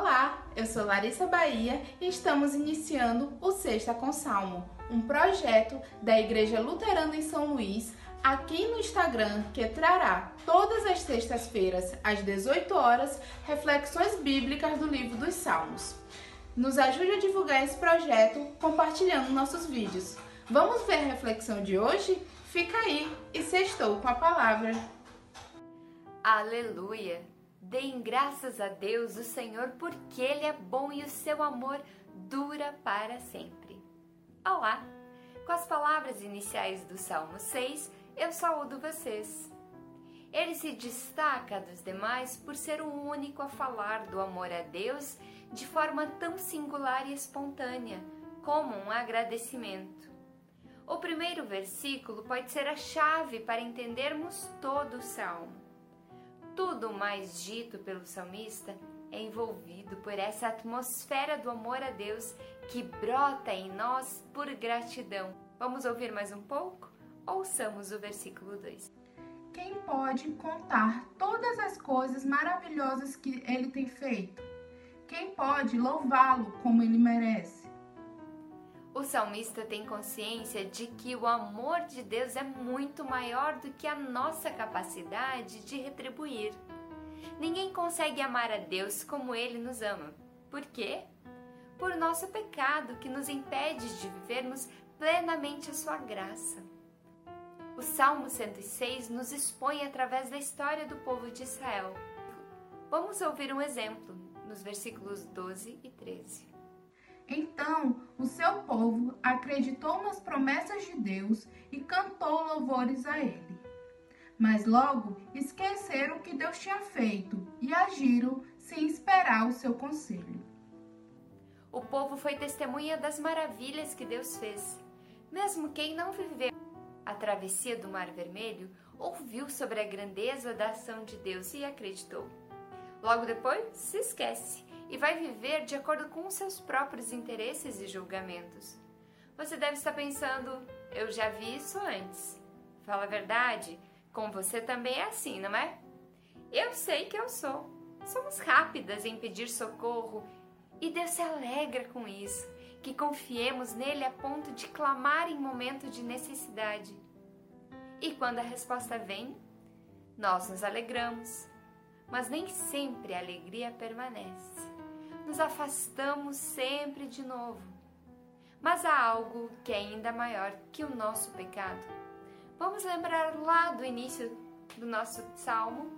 Olá, eu sou Larissa Bahia e estamos iniciando o Sexta com Salmo, um projeto da Igreja Luterana em São Luís, aqui no Instagram, que trará todas as sextas-feiras, às 18 horas, reflexões bíblicas do livro dos Salmos. Nos ajude a divulgar esse projeto compartilhando nossos vídeos. Vamos ver a reflexão de hoje? Fica aí e sextou com a palavra. Aleluia! Deem graças a Deus, o Senhor, porque Ele é bom e o seu amor dura para sempre. Olá! Com as palavras iniciais do Salmo 6, eu saúdo vocês. Ele se destaca dos demais por ser o único a falar do amor a Deus de forma tão singular e espontânea, como um agradecimento. O primeiro versículo pode ser a chave para entendermos todo o salmo. Tudo mais dito pelo salmista é envolvido por essa atmosfera do amor a Deus que brota em nós por gratidão. Vamos ouvir mais um pouco? Ouçamos o versículo 2. Quem pode contar todas as coisas maravilhosas que ele tem feito? Quem pode louvá-lo como ele merece? O salmista tem consciência de que o amor de Deus é muito maior do que a nossa capacidade de retribuir. Ninguém consegue amar a Deus como ele nos ama. Por quê? Por nosso pecado que nos impede de vivermos plenamente a sua graça. O Salmo 106 nos expõe através da história do povo de Israel. Vamos ouvir um exemplo nos versículos 12 e 13. Então o seu povo acreditou nas promessas de Deus e cantou louvores a ele. Mas logo esqueceram o que Deus tinha feito e agiram sem esperar o seu conselho. O povo foi testemunha das maravilhas que Deus fez. Mesmo quem não viveu a travessia do Mar Vermelho ouviu sobre a grandeza da ação de Deus e acreditou. Logo depois, se esquece e vai viver de acordo com os seus próprios interesses e julgamentos. Você deve estar pensando, eu já vi isso antes. Fala a verdade, com você também é assim, não é? Eu sei que eu sou. Somos rápidas em pedir socorro e Deus se alegra com isso, que confiemos nele a ponto de clamar em momento de necessidade. E quando a resposta vem, nós nos alegramos, mas nem sempre a alegria permanece nos afastamos sempre de novo. Mas há algo que é ainda maior que o nosso pecado. Vamos lembrar lá do início do nosso salmo?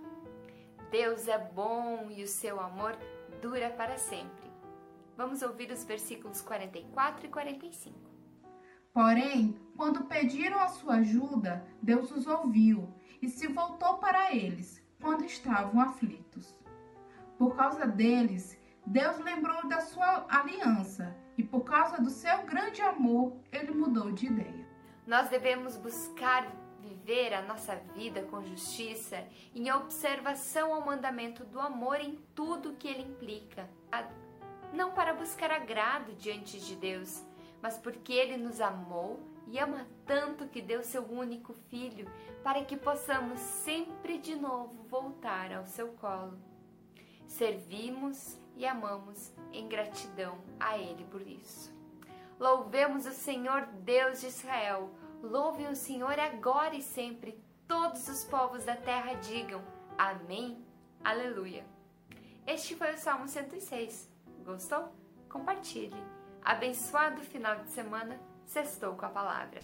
Deus é bom e o seu amor dura para sempre. Vamos ouvir os versículos 44 e 45. Porém, quando pediram a sua ajuda, Deus os ouviu e se voltou para eles quando estavam aflitos. Por causa deles, Deus lembrou da sua aliança e, por causa do seu grande amor, ele mudou de ideia. Nós devemos buscar viver a nossa vida com justiça em observação ao mandamento do amor em tudo que ele implica. Não para buscar agrado diante de Deus, mas porque ele nos amou e ama tanto que deu seu único filho para que possamos sempre de novo voltar ao seu colo. Servimos e amamos em gratidão a Ele por isso. Louvemos o Senhor Deus de Israel, louve o Senhor agora e sempre. Todos os povos da terra digam Amém, Aleluia. Este foi o Salmo 106. Gostou? Compartilhe. Abençoado final de semana. Sextou com a palavra.